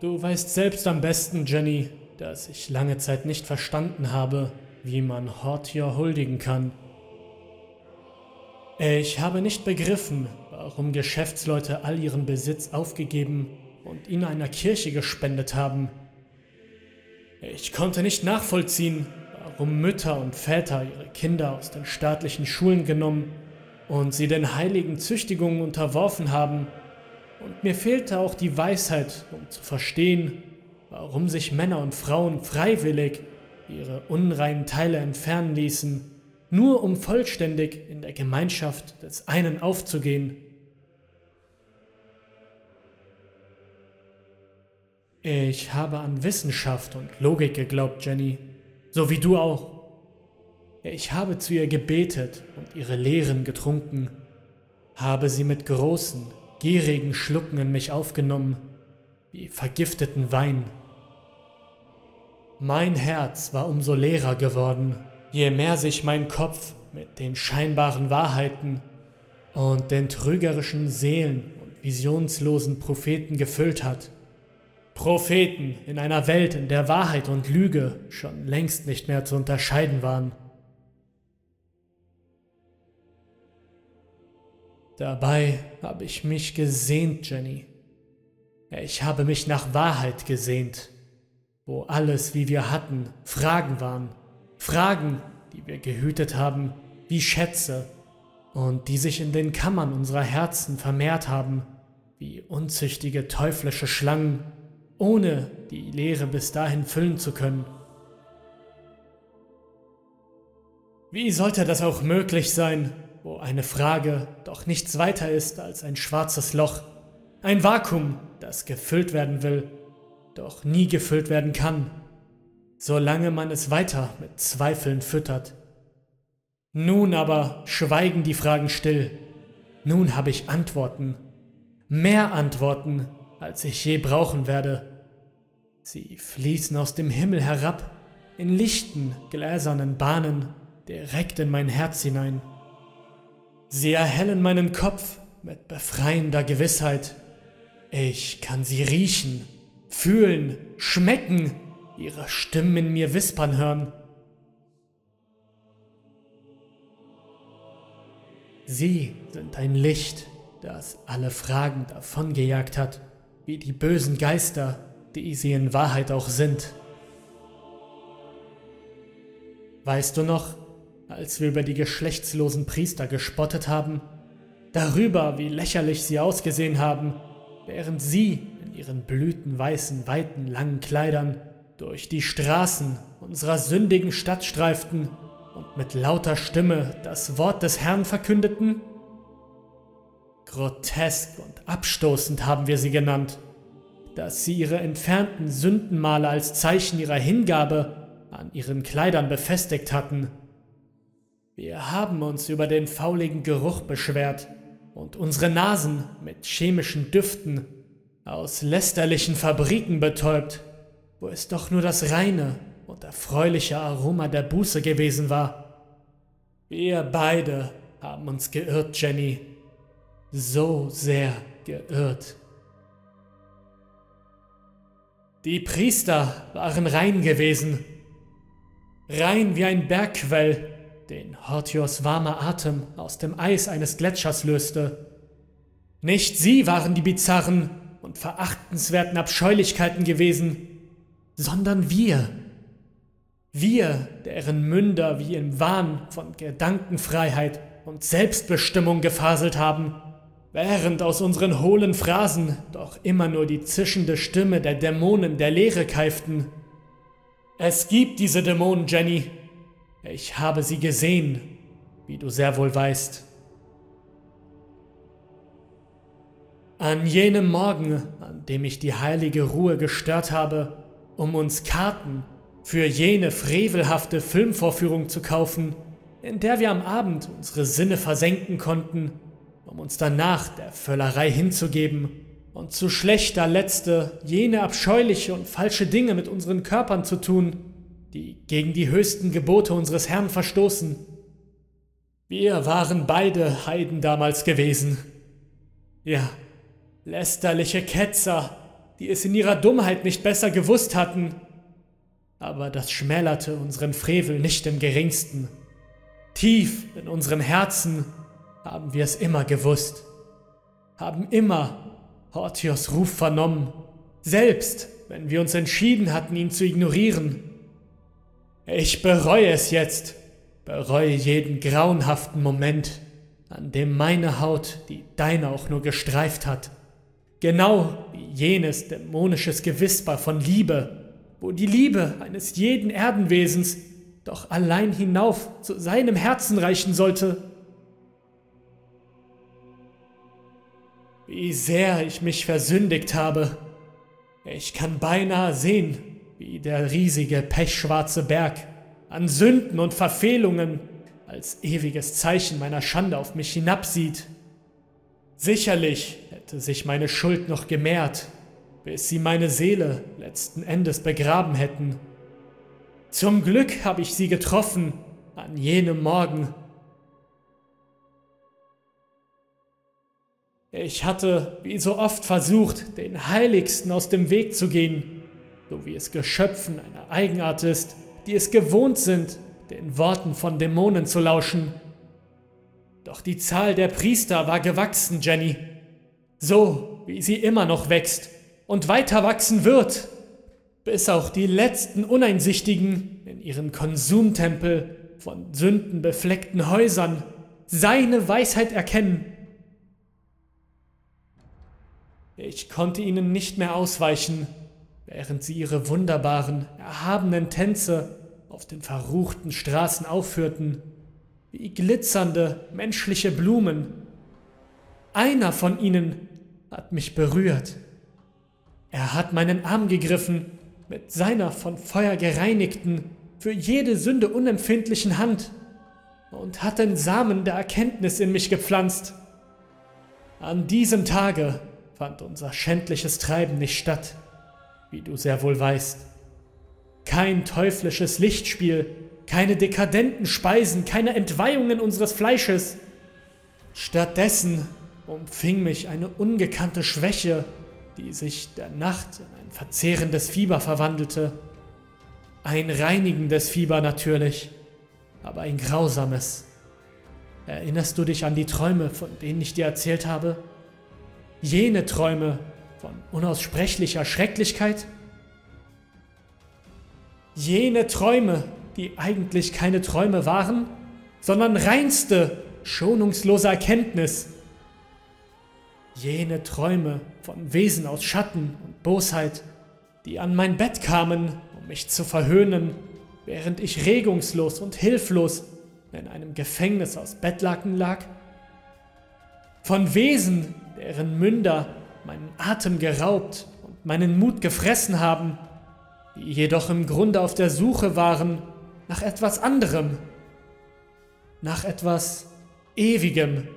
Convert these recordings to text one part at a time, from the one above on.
Du weißt selbst am besten, Jenny, dass ich lange Zeit nicht verstanden habe, wie man Hortier huldigen kann. Ich habe nicht begriffen, warum Geschäftsleute all ihren Besitz aufgegeben und ihn einer Kirche gespendet haben. Ich konnte nicht nachvollziehen, warum Mütter und Väter ihre Kinder aus den staatlichen Schulen genommen und sie den heiligen Züchtigungen unterworfen haben und mir fehlte auch die Weisheit, um zu verstehen, warum sich Männer und Frauen freiwillig ihre unreinen Teile entfernen ließen, nur um vollständig in der Gemeinschaft des einen aufzugehen. Ich habe an Wissenschaft und Logik geglaubt, Jenny, so wie du auch. Ich habe zu ihr gebetet und ihre Lehren getrunken, habe sie mit großen, gierigen Schlucken in mich aufgenommen, wie vergifteten Wein. Mein Herz war umso leerer geworden, je mehr sich mein Kopf mit den scheinbaren Wahrheiten und den trügerischen Seelen und visionslosen Propheten gefüllt hat. Propheten in einer Welt, in der Wahrheit und Lüge schon längst nicht mehr zu unterscheiden waren. Dabei habe ich mich gesehnt, Jenny. Ich habe mich nach Wahrheit gesehnt, wo alles, wie wir hatten, Fragen waren. Fragen, die wir gehütet haben, wie Schätze und die sich in den Kammern unserer Herzen vermehrt haben, wie unzüchtige teuflische Schlangen, ohne die Leere bis dahin füllen zu können. Wie sollte das auch möglich sein, wo eine Frage doch nichts weiter ist als ein schwarzes Loch, ein Vakuum, das gefüllt werden will, doch nie gefüllt werden kann, solange man es weiter mit Zweifeln füttert. Nun aber schweigen die Fragen still, nun habe ich Antworten, mehr Antworten, als ich je brauchen werde. Sie fließen aus dem Himmel herab, in lichten, gläsernen Bahnen, direkt in mein Herz hinein. Sie erhellen meinen Kopf mit befreiender Gewissheit. Ich kann sie riechen, fühlen, schmecken, ihre Stimmen in mir wispern hören. Sie sind ein Licht, das alle Fragen davongejagt hat, wie die bösen Geister, die sie in Wahrheit auch sind. Weißt du noch, als wir über die geschlechtslosen Priester gespottet haben, darüber, wie lächerlich sie ausgesehen haben, während sie in ihren blütenweißen, weiten, langen Kleidern durch die Straßen unserer sündigen Stadt streiften und mit lauter Stimme das Wort des Herrn verkündeten? Grotesk und abstoßend haben wir sie genannt, dass sie ihre entfernten Sündenmale als Zeichen ihrer Hingabe an ihren Kleidern befestigt hatten wir haben uns über den fauligen Geruch beschwert und unsere Nasen mit chemischen Düften aus lästerlichen Fabriken betäubt, wo es doch nur das reine und erfreuliche Aroma der Buße gewesen war. Wir beide haben uns geirrt, Jenny. So sehr geirrt. Die Priester waren rein gewesen, rein wie ein Bergquell, den Hortios warmer Atem aus dem Eis eines Gletschers löste. Nicht sie waren die bizarren und verachtenswerten Abscheulichkeiten gewesen, sondern wir. Wir, deren Münder wie im Wahn von Gedankenfreiheit und Selbstbestimmung gefaselt haben, während aus unseren hohlen Phrasen doch immer nur die zischende Stimme der Dämonen der Leere keiften. Es gibt diese Dämonen, Jenny, ich habe sie gesehen, wie du sehr wohl weißt. An jenem Morgen, an dem ich die heilige Ruhe gestört habe, um uns Karten für jene frevelhafte Filmvorführung zu kaufen, in der wir am Abend unsere Sinne versenken konnten, um uns danach der Völlerei hinzugeben und zu schlechter Letzte jene abscheuliche und falsche Dinge mit unseren Körpern zu tun, die gegen die höchsten Gebote unseres Herrn verstoßen. Wir waren beide Heiden damals gewesen. Ja, lästerliche Ketzer, die es in ihrer Dummheit nicht besser gewusst hatten. Aber das schmälerte unseren Frevel nicht im geringsten. Tief in unseren Herzen haben wir es immer gewusst, haben immer Hortios Ruf vernommen, selbst wenn wir uns entschieden hatten, ihn zu ignorieren. Ich bereue es jetzt, bereue jeden grauenhaften Moment, an dem meine Haut die deine auch nur gestreift hat. Genau wie jenes dämonisches Gewisper von Liebe, wo die Liebe eines jeden Erdenwesens doch allein hinauf zu seinem Herzen reichen sollte. Wie sehr ich mich versündigt habe. Ich kann beinahe sehen, wie der riesige pechschwarze Berg an Sünden und Verfehlungen als ewiges Zeichen meiner Schande auf mich hinabsieht. Sicherlich hätte sich meine Schuld noch gemehrt, bis sie meine Seele letzten Endes begraben hätten. Zum Glück habe ich sie getroffen an jenem Morgen. Ich hatte, wie so oft, versucht, den Heiligsten aus dem Weg zu gehen, so wie es Geschöpfen einer Eigenart ist, die es gewohnt sind, den Worten von Dämonen zu lauschen. Doch die Zahl der Priester war gewachsen, Jenny, so wie sie immer noch wächst und weiter wachsen wird, bis auch die letzten Uneinsichtigen in ihren Konsumtempel von sündenbefleckten Häusern seine Weisheit erkennen. Ich konnte ihnen nicht mehr ausweichen, während sie ihre wunderbaren, erhabenen Tänze auf den verruchten Straßen aufführten, wie glitzernde menschliche Blumen. Einer von ihnen hat mich berührt. Er hat meinen Arm gegriffen mit seiner von Feuer gereinigten, für jede Sünde unempfindlichen Hand und hat den Samen der Erkenntnis in mich gepflanzt. An diesem Tage fand unser schändliches Treiben nicht statt, wie du sehr wohl weißt. Kein teuflisches Lichtspiel, keine dekadenten Speisen, keine Entweihungen unseres Fleisches. Stattdessen umfing mich eine ungekannte Schwäche, die sich der Nacht in ein verzehrendes Fieber verwandelte. Ein reinigendes Fieber natürlich, aber ein grausames. Erinnerst du dich an die Träume, von denen ich dir erzählt habe? Jene Träume von unaussprechlicher Schrecklichkeit? Jene Träume, die eigentlich keine Träume waren, sondern reinste, schonungslose Erkenntnis. Jene Träume von Wesen aus Schatten und Bosheit, die an mein Bett kamen, um mich zu verhöhnen, während ich regungslos und hilflos in einem Gefängnis aus Bettlaken lag. Von Wesen, deren Münder meinen Atem geraubt und meinen Mut gefressen haben, die jedoch im Grunde auf der Suche waren nach etwas anderem, nach etwas Ewigem,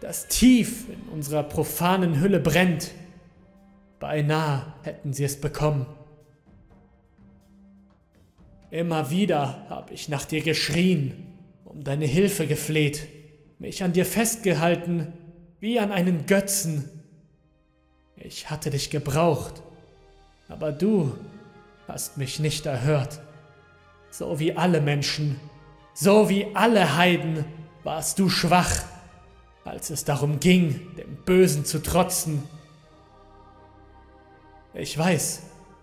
das tief in unserer profanen Hülle brennt. Beinahe hätten sie es bekommen. Immer wieder habe ich nach dir geschrien, um deine Hilfe gefleht, mich an dir festgehalten, wie an einen Götzen. Ich hatte dich gebraucht, aber du hast mich nicht erhört. So wie alle Menschen, so wie alle Heiden warst du schwach, als es darum ging, dem Bösen zu trotzen. Ich weiß,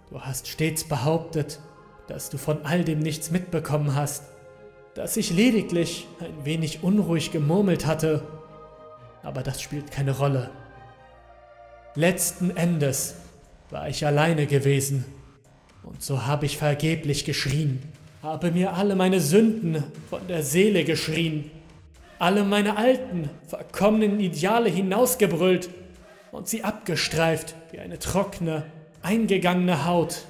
du hast stets behauptet, dass du von all dem nichts mitbekommen hast, dass ich lediglich ein wenig unruhig gemurmelt hatte, aber das spielt keine Rolle. Letzten Endes war ich alleine gewesen. Und so habe ich vergeblich geschrien, habe mir alle meine Sünden von der Seele geschrien, alle meine alten, verkommenen Ideale hinausgebrüllt und sie abgestreift wie eine trockene, eingegangene Haut,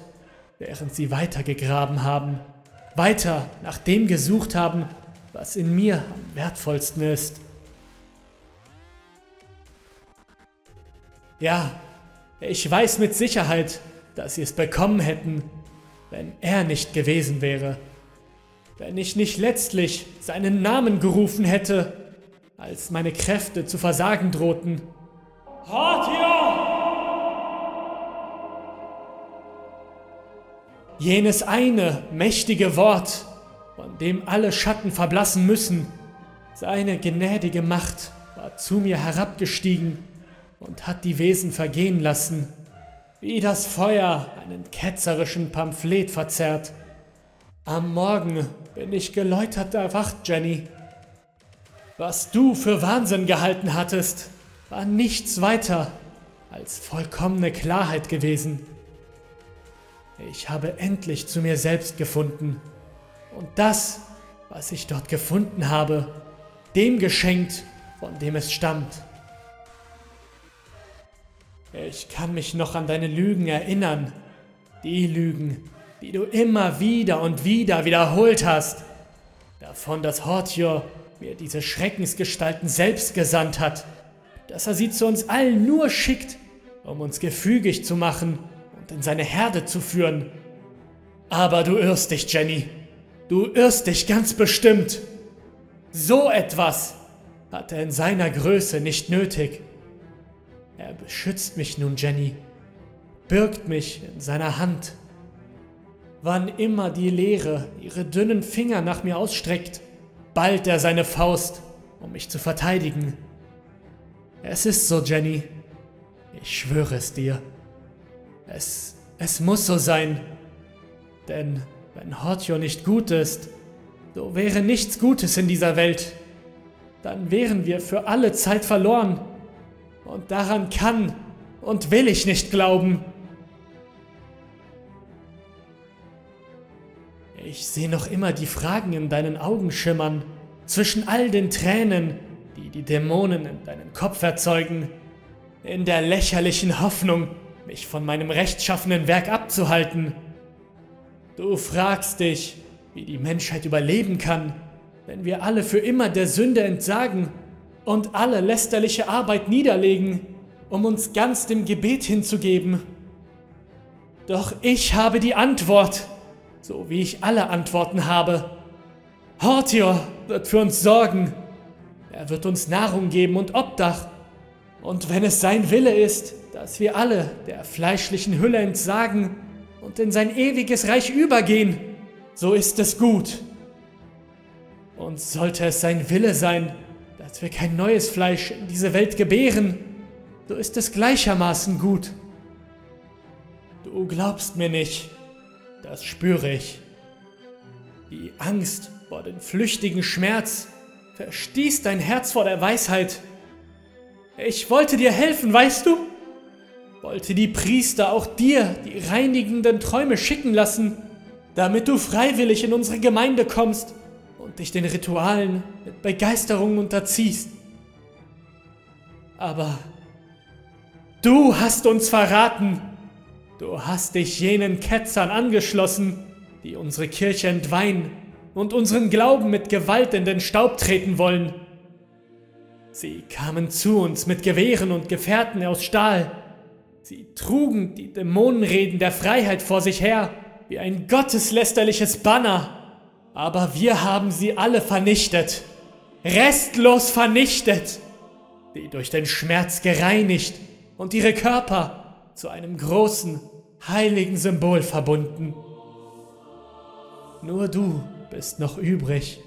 während sie weitergegraben haben, weiter nach dem gesucht haben, was in mir am wertvollsten ist. Ja, ich weiß mit Sicherheit, dass sie es bekommen hätten, wenn er nicht gewesen wäre. Wenn ich nicht letztlich seinen Namen gerufen hätte, als meine Kräfte zu versagen drohten. Hartia! jenes eine mächtige Wort, von dem alle Schatten verblassen müssen, seine gnädige Macht war zu mir herabgestiegen und hat die Wesen vergehen lassen, wie das Feuer einen ketzerischen Pamphlet verzerrt. Am Morgen bin ich geläutert erwacht, Jenny. Was du für Wahnsinn gehalten hattest, war nichts weiter als vollkommene Klarheit gewesen. Ich habe endlich zu mir selbst gefunden und das, was ich dort gefunden habe, dem geschenkt, von dem es stammt. Ich kann mich noch an deine Lügen erinnern, die Lügen, die du immer wieder und wieder wiederholt hast, davon, dass Hortior mir diese Schreckensgestalten selbst gesandt hat, dass er sie zu uns allen nur schickt, um uns gefügig zu machen und in seine Herde zu führen. Aber du irrst dich, Jenny. Du irrst dich ganz bestimmt. So etwas hat er in seiner Größe nicht nötig. Er beschützt mich nun, Jenny, birgt mich in seiner Hand. Wann immer die Leere ihre dünnen Finger nach mir ausstreckt, ballt er seine Faust, um mich zu verteidigen. Es ist so, Jenny. Ich schwöre es dir. Es, es muss so sein. Denn wenn Hortio nicht gut ist, so wäre nichts Gutes in dieser Welt. Dann wären wir für alle Zeit verloren. Und daran kann und will ich nicht glauben. Ich sehe noch immer die Fragen in deinen Augen schimmern, zwischen all den Tränen, die die Dämonen in deinem Kopf erzeugen, in der lächerlichen Hoffnung, mich von meinem rechtschaffenen Werk abzuhalten. Du fragst dich, wie die Menschheit überleben kann, wenn wir alle für immer der Sünde entsagen und alle lästerliche Arbeit niederlegen, um uns ganz dem Gebet hinzugeben. Doch ich habe die Antwort, so wie ich alle Antworten habe. Hortior wird für uns sorgen. Er wird uns Nahrung geben und Obdach. Und wenn es sein Wille ist, dass wir alle der fleischlichen Hülle entsagen und in sein ewiges Reich übergehen, so ist es gut. Und sollte es sein Wille sein, dass wir kein neues Fleisch in diese Welt gebären, so ist es gleichermaßen gut. Du glaubst mir nicht, das spüre ich. Die Angst vor dem flüchtigen Schmerz verstieß dein Herz vor der Weisheit. Ich wollte dir helfen, weißt du? Wollte die Priester auch dir die reinigenden Träume schicken lassen, damit du freiwillig in unsere Gemeinde kommst und dich den Ritualen mit Begeisterung unterziehst. Aber du hast uns verraten. Du hast dich jenen Ketzern angeschlossen, die unsere Kirche entweihen und unseren Glauben mit Gewalt in den Staub treten wollen. Sie kamen zu uns mit Gewehren und Gefährten aus Stahl. Sie trugen die Dämonenreden der Freiheit vor sich her wie ein gotteslästerliches Banner. Aber wir haben sie alle vernichtet, restlos vernichtet, die durch den Schmerz gereinigt und ihre Körper zu einem großen, heiligen Symbol verbunden. Nur du bist noch übrig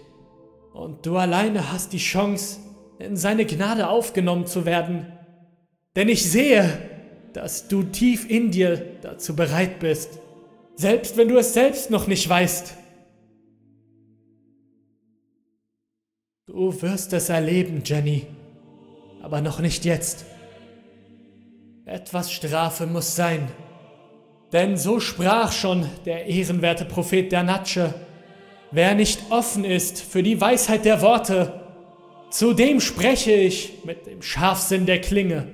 und du alleine hast die Chance, in seine Gnade aufgenommen zu werden. Denn ich sehe, dass du tief in dir dazu bereit bist, selbst wenn du es selbst noch nicht weißt. Du wirst es erleben, Jenny, aber noch nicht jetzt. Etwas Strafe muss sein, denn so sprach schon der ehrenwerte Prophet der Natsche. Wer nicht offen ist für die Weisheit der Worte, zu dem spreche ich mit dem Scharfsinn der Klinge.